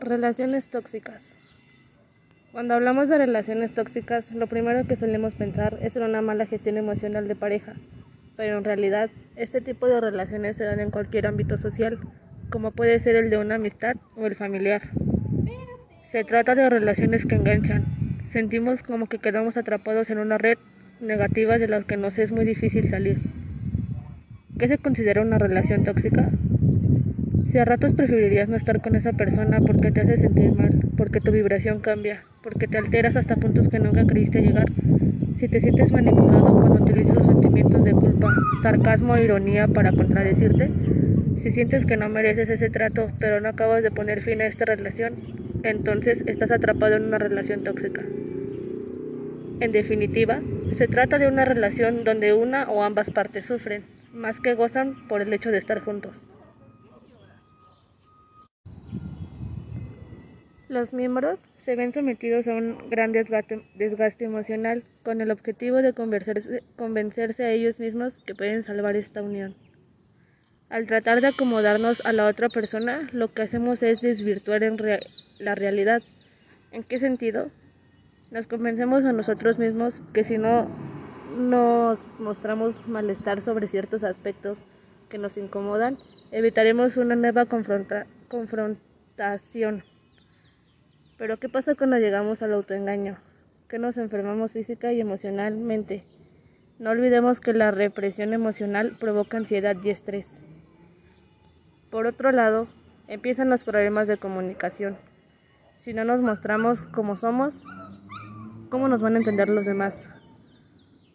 Relaciones tóxicas. Cuando hablamos de relaciones tóxicas, lo primero que solemos pensar es en una mala gestión emocional de pareja, pero en realidad este tipo de relaciones se dan en cualquier ámbito social, como puede ser el de una amistad o el familiar. Se trata de relaciones que enganchan. Sentimos como que quedamos atrapados en una red negativa de la que nos es muy difícil salir. ¿Qué se considera una relación tóxica? Si a ratos preferirías no estar con esa persona porque te hace sentir mal, porque tu vibración cambia, porque te alteras hasta puntos que nunca creíste llegar, si te sientes manipulado cuando utilizas los sentimientos de culpa, sarcasmo o ironía para contradecirte, si sientes que no mereces ese trato pero no acabas de poner fin a esta relación, entonces estás atrapado en una relación tóxica. En definitiva, se trata de una relación donde una o ambas partes sufren, más que gozan por el hecho de estar juntos. Los miembros se ven sometidos a un gran desgaste, desgaste, emocional con el objetivo de convencerse a ellos mismos que pueden salvar esta unión. Al tratar de acomodarnos a la otra persona, lo que hacemos es desvirtuar en la realidad. ¿En qué sentido? Nos convencemos a nosotros mismos que si no nos mostramos malestar sobre ciertos aspectos que nos incomodan, evitaremos una nueva confrontación. Pero ¿qué pasa cuando llegamos al autoengaño? Que nos enfermamos física y emocionalmente. No olvidemos que la represión emocional provoca ansiedad y estrés. Por otro lado, empiezan los problemas de comunicación. Si no nos mostramos como somos, ¿cómo nos van a entender los demás?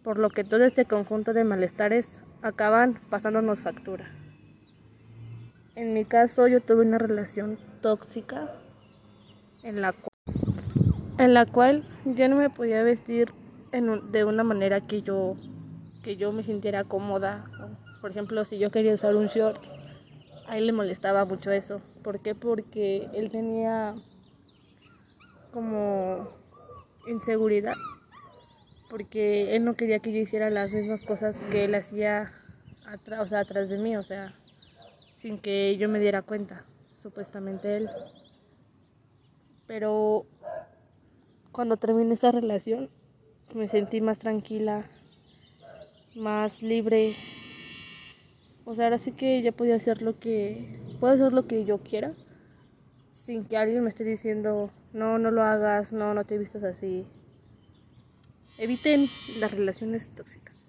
Por lo que todo este conjunto de malestares acaban pasándonos factura. En mi caso yo tuve una relación tóxica en la, en la cual yo no me podía vestir de una manera que yo, que yo me sintiera cómoda. Por ejemplo, si yo quería usar un short, a él le molestaba mucho eso. ¿Por qué? Porque él tenía como inseguridad. Porque él no quería que yo hiciera las mismas cosas que él hacía o sea, atrás de mí, o sea, sin que yo me diera cuenta, supuestamente él. Pero cuando terminé esa relación me sentí más tranquila, más libre. O sea, ahora sí que ya podía hacer lo que puedo hacer lo que yo quiera sin que alguien me esté diciendo, "No, no lo hagas, no, no te vistas así." Eviten las relaciones tóxicas.